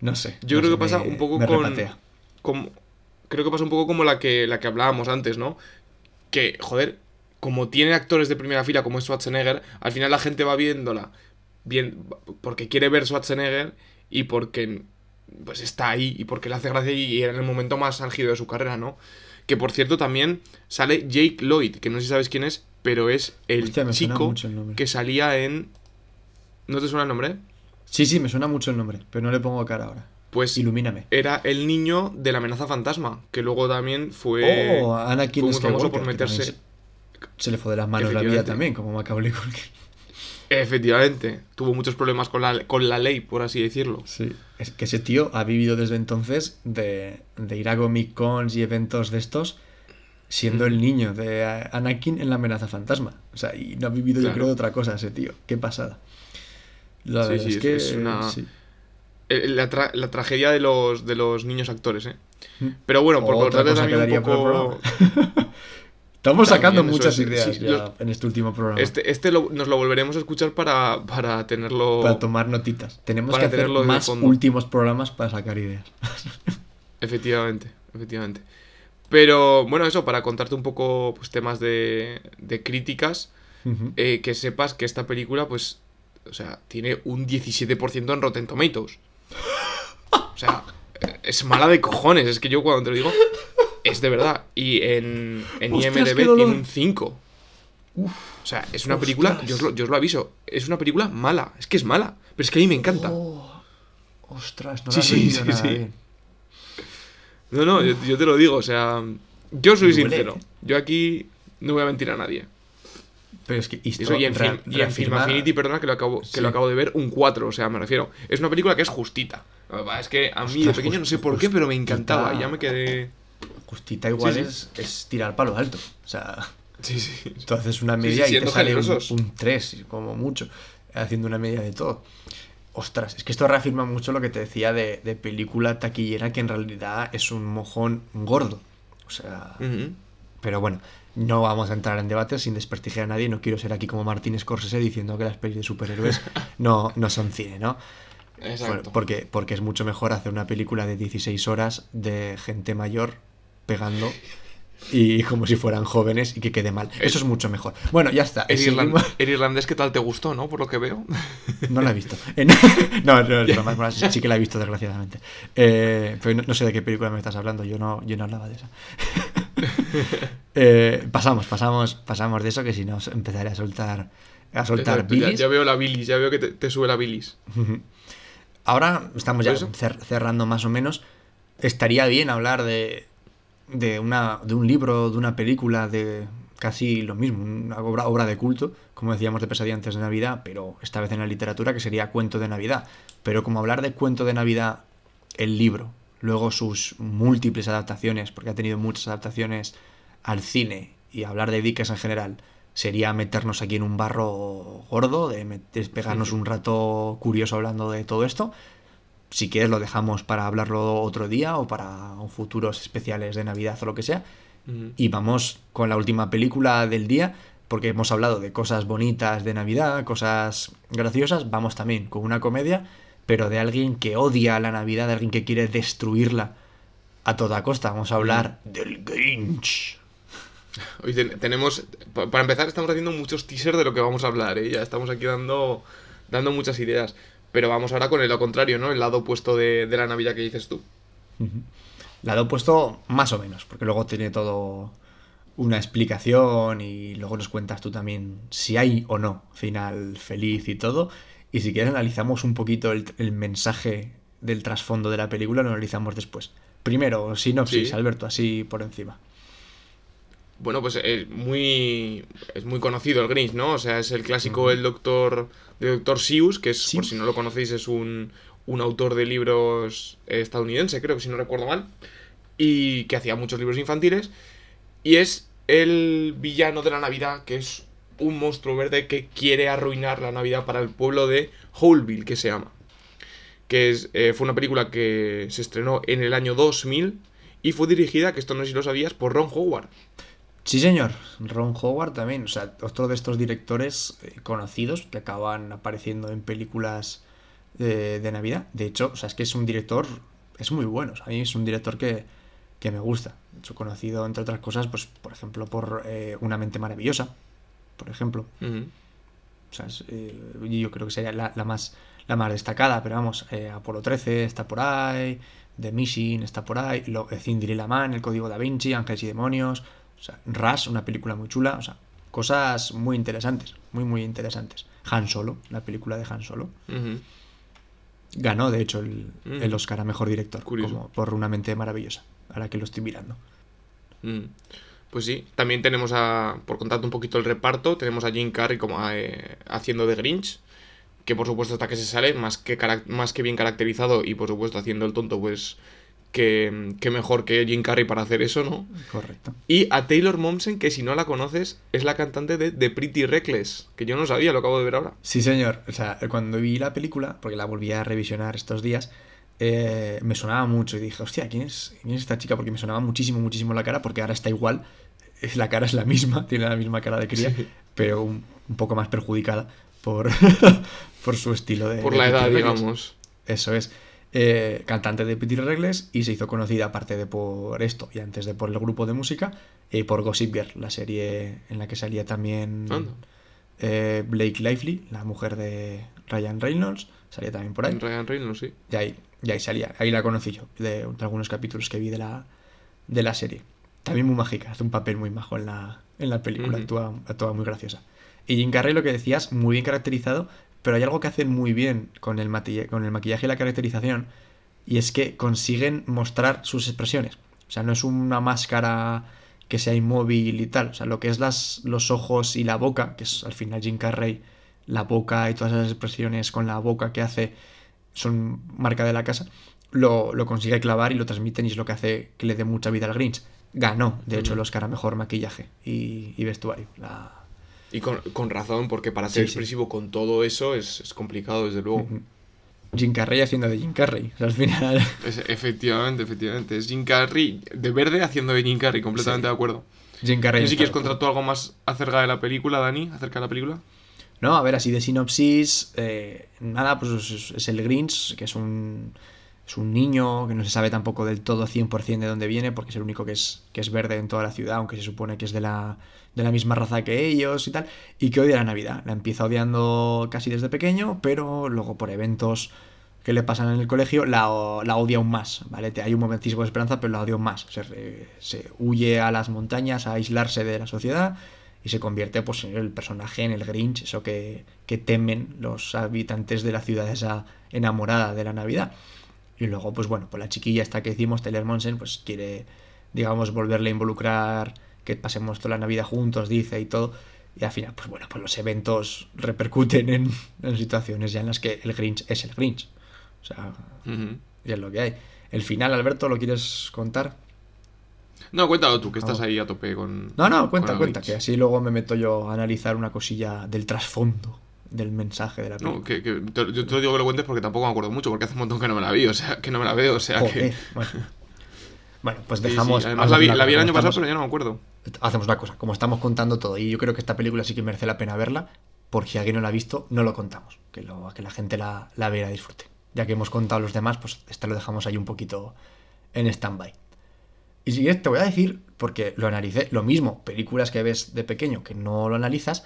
No sé. Yo no creo sé, que pasa me- un poco me con, Creo que pasa un poco como la que, la que hablábamos antes, ¿no? Que, joder, como tiene actores de primera fila como es Schwarzenegger, al final la gente va viéndola bien, porque quiere ver Schwarzenegger y porque pues está ahí y porque le hace gracia y era en el momento más álgido de su carrera, ¿no? Que por cierto también sale Jake Lloyd, que no sé si sabes quién es, pero es el Hostia, chico el que salía en... ¿No te suena el nombre? Sí, sí, me suena mucho el nombre, pero no le pongo cara ahora. Pues Ilumíname. era el niño de la amenaza fantasma, que luego también fue, oh, Anakin fue muy famoso por meterse... Se, le fue de las manos la vida también, como Macaulay Culkin. Efectivamente, tuvo muchos problemas con la, con la ley, por así decirlo. Sí. Es que ese tío ha vivido desde entonces de, de ir a Comic Cons y eventos de estos siendo el niño de Anakin en la amenaza fantasma. O sea, y no ha vivido yo creo de otra cosa ese tío. Qué pasada. La Sí, verdad sí, es es- que es una- sí. Eh, La, tra- la tragedia de los, de los niños actores, ¿eh? Pero bueno, por cosa también un poco... *laughs* Estamos sacando También, muchas es, ideas sí, ya en este último programa. Este, este lo- nos lo volveremos a escuchar para, para tenerlo... Para tomar notitas. Tenemos que hacer más últimos programas para sacar ideas. *laughs* Efectivamente, efectivamente. Pero bueno, eso, para contarte un poco pues, temas de, de críticas, eh, que sepas que esta película, pues, o sea, tiene un 17% en Rotten Tomatoes. *laughs* O sea, es mala de cojones, es que yo cuando te lo digo, es de verdad. Y en, en IMDB tiene un 5. O sea, es una película, yo os, lo, yo os lo aviso, es una película mala, es que es mala, pero es que a mí me encanta. Oh, ostras, no Sí, has sí, sí, nada sí. bien. No, no, yo, yo te lo digo, o sea, yo soy Duele, sincero. ¿eh? Yo aquí no voy a mentir a nadie. Pero es que eso, y en, Film- y en Film Affinity, perdona, que lo, acabo, que Sí. lo acabo de ver, un 4, o sea, me refiero. Es una película que es justita. Pasa Es que a mí de Ostras, pequeño no sé just- por qué, pero me encantaba. Ya me quedé. Justita igual Sí, sí. Es, es tirar palo alto. O sea, Sí, sí. tú haces una Sí, sí, media y te sale un, un 3, como mucho, haciendo una media de todo. Ostras, es que esto reafirma mucho lo que te decía de, de película taquillera, que en realidad es un mojón gordo. O sea, Ujú. pero bueno, no vamos a entrar en debates sin desprestigiar a nadie. No quiero ser aquí como Martín Scorsese diciendo que las pelis de superhéroes *laughs* no, no son cine, ¿no? Exacto. Porque, porque es mucho mejor hacer una película de 16 horas de gente mayor pegando y como si fueran jóvenes y que quede mal. Eso es mucho mejor. Bueno, ya está. El, irlandés, ¿qué tal te gustó, no? Por lo que veo. No la he visto. *laughs* Eh, *laughs* no, no, broma, es broma. Sí que la he visto, desgraciadamente. Eh, pero no, no sé de qué película me estás hablando. Yo no, yo no hablaba de esa. *laughs* Eh, pasamos, pasamos, pasamos de eso, que si no empezaré a soltar, a soltar Exacto, bilis. ya veo la bilis, ya veo que te, te sube la bilis. Ahora estamos ya cerrando más o menos. Estaría bien hablar de, de, una, de un libro, de una película, de casi lo mismo, una obra, obra de culto, como decíamos de Pesadilla antes de Navidad, pero esta vez en la literatura, que sería Cuento de Navidad. Pero como hablar de Cuento de Navidad, el libro, luego sus múltiples adaptaciones, porque ha tenido muchas adaptaciones al cine, y hablar de Dickens en general, sería meternos aquí en un barro gordo, de, pegarnos un rato curioso hablando de todo esto. Si quieres lo dejamos para hablarlo otro día o para futuros especiales de Navidad o lo que sea. Y vamos con la última película del día, porque hemos hablado de cosas bonitas de Navidad, cosas graciosas. Vamos también con una comedia, pero de alguien que odia la Navidad, de alguien que quiere destruirla a toda costa. Vamos a hablar del Grinch. Hoy ten- tenemos, pa- para empezar, estamos haciendo muchos teasers de lo que vamos a hablar, ¿eh? Ya estamos aquí dando, dando muchas ideas. Pero vamos ahora con el lo contrario, ¿no? El lado opuesto de, de la Navidad que dices tú. La he puesto más o menos, porque luego tiene todo una explicación y luego nos cuentas tú también si hay o no final feliz y todo. Y si quieres analizamos un poquito el, el mensaje del trasfondo de la película, lo analizamos después. Primero, sinopsis, Sí. Alberto, así por encima. Bueno, pues es muy, es muy conocido el Grinch, ¿no? O sea, es el clásico el doctor, de Doctor Seuss, que es, por si no lo conocéis, es un, un autor de libros estadounidense, creo que si no recuerdo mal, y que hacía muchos libros infantiles, y es el villano de la Navidad, que es un monstruo verde que quiere arruinar la Navidad para el pueblo de Holeville, que se llama. Que es, eh, fue una película que se estrenó en el año 2000 y fue dirigida, que esto no sé si lo sabías, por Ron Howard. Sí, señor. Ron Howard también, o sea, otro de estos directores eh, conocidos que acaban apareciendo en películas de, de Navidad. De hecho, o sea, es que es un director, es muy bueno. o sea, a mí es un director que, que me gusta. De hecho, conocido, entre otras cosas, pues, por ejemplo, por eh, Una mente maravillosa, por ejemplo. O sea, es, eh, yo creo que sería la, la más, la más destacada, pero vamos, eh, Apolo 13 está por ahí, The Mission está por ahí, lo, eh, Cinderella Man, El Código Da Vinci, Ángeles y Demonios, o sea, Rush, una película muy chula, o sea, cosas muy interesantes, muy, muy interesantes. Han Solo, la película de Han Solo, ganó, de hecho, el, Mm. el Oscar a Mejor Director, Curioso. como por Una mente maravillosa, ahora que lo estoy mirando. Mm. Pues sí, también tenemos a, por contarte un poquito el reparto, tenemos a Jim Carrey como eh, haciendo de Grinch, que por supuesto hasta que se sale, más que, más que bien caracterizado y por supuesto haciendo el tonto, pues que, que mejor que Jim Carrey para hacer eso, ¿no? Correcto. Y a Taylor Momsen, que si no la conoces, es la cantante de The Pretty Reckless, que yo no sabía, lo acabo de ver ahora. Sí, señor. O sea, cuando vi la película, porque la volví a revisionar estos días, eh, me sonaba mucho y dije, hostia, ¿quién es, ¿quién es esta chica? Porque me sonaba muchísimo, muchísimo la cara, porque ahora está igual. La cara es la misma, *laughs* tiene la misma cara de cría, Sí. pero un, un poco más perjudicada por, *laughs* por su estilo de. Por la edad, digamos. Eso es. Eh, cantante de Pretty Reckless y se hizo conocida, aparte de por esto y antes de por el grupo de música, eh, por Gossip Girl, la serie en la que salía también eh, Blake Lively, la mujer de Ryan Reynolds, salía también por ahí. Ryan Reynolds, sí. Y ahí, y ahí salía, ahí la conocí yo, de, de algunos capítulos que vi de la, de la serie. También muy mágica, hace un papel muy majo en la, en la película, actúa, actúa muy graciosa. Y Jim Carrey, lo que decías, muy bien caracterizado, pero hay algo que hacen muy bien con el, con el maquillaje y la caracterización, y es que consiguen mostrar sus expresiones. O sea, no es una máscara que sea inmóvil y tal. O sea, lo que es las, los ojos y la boca, que es al final Jim Carrey, la boca y todas esas expresiones con la boca que hace son marca de la casa, lo, lo consigue clavar y lo transmiten y es lo que hace que le dé mucha vida al Grinch. Ganó, de hecho, el Oscar a mejor maquillaje y, y vestuario. La... Y con, con razón, porque para ser Sí, sí. expresivo con todo eso es, es complicado, desde luego. Jim Carrey haciendo de Jim Carrey. O sea, al final. *laughs* Es- efectivamente, efectivamente. Es Jim Carrey de verde haciendo de Jim Carrey, completamente Sí. de acuerdo. Jim Carrey. Si quieres contar tú algo más acerca de la película, Dani, acerca de la película. No, a ver, así de sinopsis, eh, nada, pues es, es el Grinch, que es un, es un niño que no se sabe tampoco del todo 100% de dónde viene, porque es el único que es, que es verde en toda la ciudad, aunque se supone que es de la, de la misma raza que ellos y tal, y que odia la Navidad. La empieza odiando casi desde pequeño, pero luego por eventos que le pasan en el colegio la, la odia aún más, ¿vale? Hay un momentísimo de esperanza, pero la odia aún más. Se, se huye a las montañas a aislarse de la sociedad y se convierte pues, en el personaje, en el Grinch, eso que, que temen los habitantes de la ciudad esa enamorada de la Navidad. Y luego, pues bueno, pues la chiquilla esta que decimos, Taylor Monsen, pues quiere, digamos, volverle a involucrar, que pasemos toda la Navidad juntos, dice, y todo. Y al final, pues bueno, pues los eventos repercuten en, en situaciones ya en las que el Grinch es el Grinch. O sea, y es lo que hay. El final, Alberto, ¿lo quieres contar? No, cuéntalo tú, que estás Ah. ahí a tope con. No, no, cuenta, cuenta, Grinch. que así luego me meto yo a analizar una cosilla del trasfondo del mensaje de la película. No, que, que te- yo te lo digo que lo cuentes porque tampoco me acuerdo mucho, porque hace un montón que no me la vi, o sea, que no me la veo, o sea Joder, que. bueno. *laughs* Bueno, pues Sí, sí, dejamos. Además, la vi, hacer la vi el año pasado, pero ya no me acuerdo. Hacemos una cosa, como estamos contando todo, y yo creo que esta película sí que merece la pena verla, porque si alguien no la ha visto, no lo contamos, que, lo, que la gente la, la vea y la disfrute. Ya que hemos contado los demás, pues esta lo dejamos ahí un poquito en stand-by. Y si quieres, te voy a decir, porque lo analicé, lo mismo, películas que ves de pequeño que no lo analizas,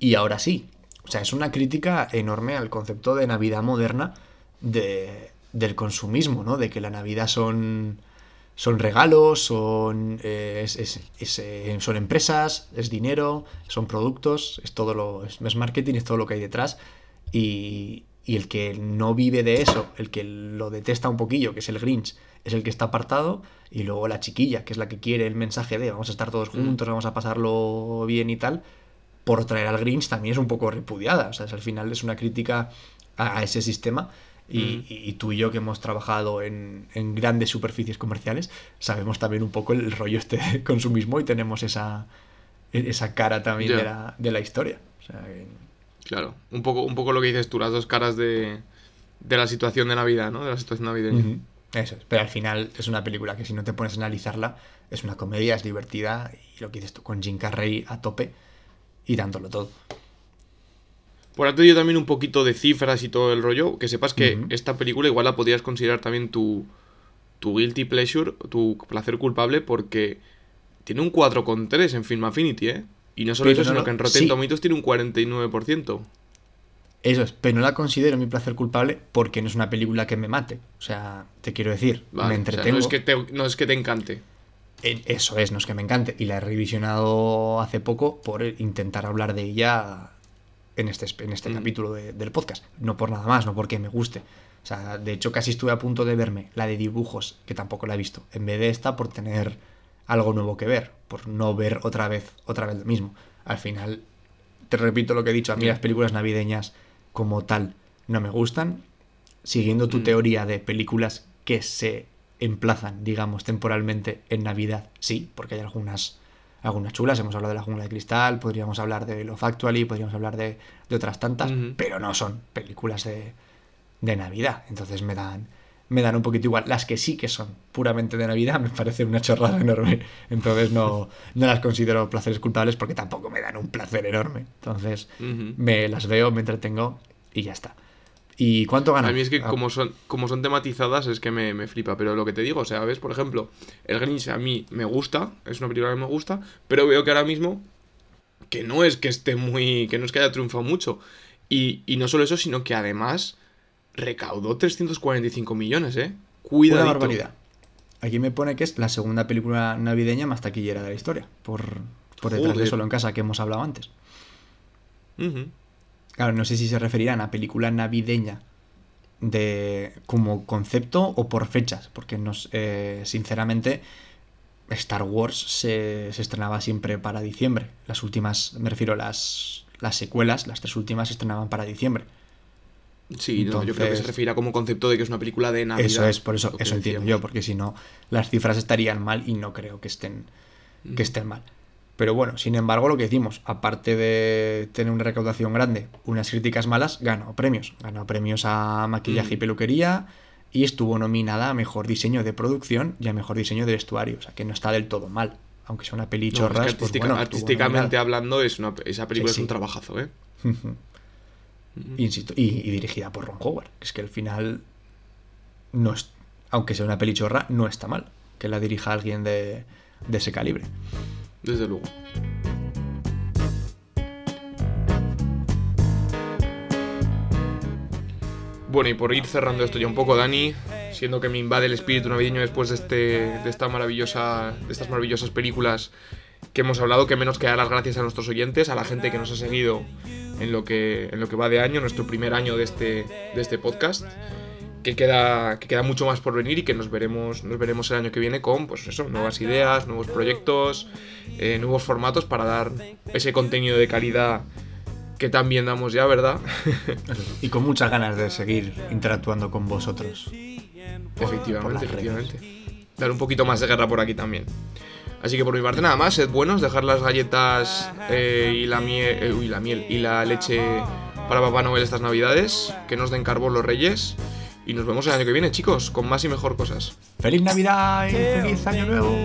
y ahora sí. O sea, es una crítica enorme al concepto de Navidad moderna de, del consumismo, ¿no? De que la Navidad son, son regalos, son, eh, es- es- es, eh, son empresas, es dinero, son productos, es todo lo, es, es marketing, es todo lo que hay detrás. Y, y el que no vive de eso, el que lo detesta un poquillo, que es el Grinch, es el que está apartado, y luego la chiquilla, que es la que quiere el mensaje de vamos a estar todos juntos, vamos a pasarlo bien y tal, por traer al Grinch también es un poco repudiada. O sea, es- al final es una crítica a, a ese sistema. Y, Mm. y- tú y yo que hemos trabajado en, en grandes superficies comerciales, sabemos también un poco el rollo este de consumismo y tenemos esa, e- esa cara también Ya. de, la, de la historia. O sea, que- Claro, un poco, un poco lo que dices tú, las dos caras de, de la situación de Navidad, ¿no? De la situación navideña. Ujú. Eso es. Pero al final es una película que si no te pones a analizarla, es una comedia, es divertida y lo que dices tú, con Jim Carrey a tope y dándolo todo. Por tanto, yo también un poquito de cifras y todo el rollo, que sepas que esta película igual la podrías considerar también tu, tu guilty pleasure, tu placer culpable, porque tiene un 4,3 en Film Affinity, ¿eh? Y no solo Pero eso, no sino lo- que en Rotten sí. Tomatoes tiene un 49%. Eso es, pero no la considero mi placer culpable porque no es una película que me mate. O sea, te quiero decir, Vale, me o sea, entretengo. no, es que te, no es que te encante. Eso es, no es que me encante. Y la he revisionado hace poco por intentar hablar de ella en este, en este Mm. capítulo de- del podcast. No por nada más, no porque me guste. O sea, de hecho casi estuve a punto de verme la de dibujos, que tampoco la he visto, en vez de esta por tener algo nuevo que ver, por no ver otra vez, otra vez lo mismo. Al final, te repito lo que he dicho, a mí las películas navideñas como tal no me gustan. Siguiendo tu Mm. teoría de películas que se emplazan, digamos, temporalmente en Navidad, sí, porque hay algunas, algunas chulas. Hemos hablado de La Jungla de Cristal, podríamos hablar de Love Actually, podríamos hablar de, de otras tantas, pero no son películas de, de Navidad. Entonces me dan, me dan un poquito igual. Las que sí que son puramente de Navidad me parece una chorrada enorme. Entonces no, no las considero placeres culpables porque tampoco me dan un placer enorme. Entonces me las veo, me entretengo y ya está. ¿Y cuánto gana? A mí es que Ah, como son, como son tematizadas es que me, me flipa, pero lo que te digo, o sea, ves, por ejemplo, El Grinch a mí me gusta, es una película que me gusta, pero veo que ahora mismo que no es que esté muy, que no es que haya triunfado mucho. Y, y no solo eso, sino que además recaudó 345 millones, ¿eh? Cuidadito. Una barbaridad. Aquí me pone que es la segunda película navideña más taquillera de la historia. Por, por detrás de. Solo en Casa que hemos hablado antes. Ujú. Claro, no sé si se referirán a película navideña de como concepto o por fechas. Porque nos, eh, sinceramente Star Wars se, se estrenaba siempre para diciembre. Las últimas, me refiero a las, las secuelas, las tres últimas se estrenaban para diciembre. Sí, no, yo creo que se refiere a como concepto de que es una película de Navidad. Eso es, por eso, eso entiendo yo, porque si no, las cifras estarían mal y no creo que estén, que estén mal. Pero bueno, sin embargo, lo que decimos, aparte de tener una recaudación grande, unas críticas malas, ganó premios. Ganó premios a maquillaje y Mm. peluquería y estuvo nominada a mejor diseño de producción y a mejor diseño de vestuario. O sea que no está del todo mal. Aunque sea una peli No, es que chorras, pues bueno, artísticamente hablando, es una, esa película Sí, es un trabajazo, ¿eh? Insisto, y, y dirigida por Ron Howard. Que es que al final, no es, aunque sea una peli chorra, no está mal que la dirija alguien de, de ese calibre. Desde luego. Bueno, y por ir cerrando esto ya un poco, Dani, siendo que me invade el espíritu navideño después de, este, de, esta maravillosa, de estas maravillosas películas que hemos hablado, que menos que dar las gracias a nuestros oyentes, a la gente que nos ha seguido en lo que, en lo que va de año, nuestro primer año de este, de este podcast, que queda, que queda mucho más por venir y que nos veremos, nos veremos el año que viene con pues eso, nuevas ideas, nuevos proyectos, eh, nuevos formatos para dar ese contenido de calidad que también damos ya, ¿verdad? *laughs* Y con muchas ganas de seguir interactuando con vosotros. por efectivamente, efectivamente. Dar un poquito más de guerra por aquí también. Así que por mi parte nada más, sed buenos, dejar las galletas eh, y la miel, eh, uy, la miel y la leche para Papá Noel estas navidades, que nos den carbón los reyes y nos vemos el año que viene, chicos, con más y mejor cosas. ¡Feliz Navidad y feliz Año Nuevo!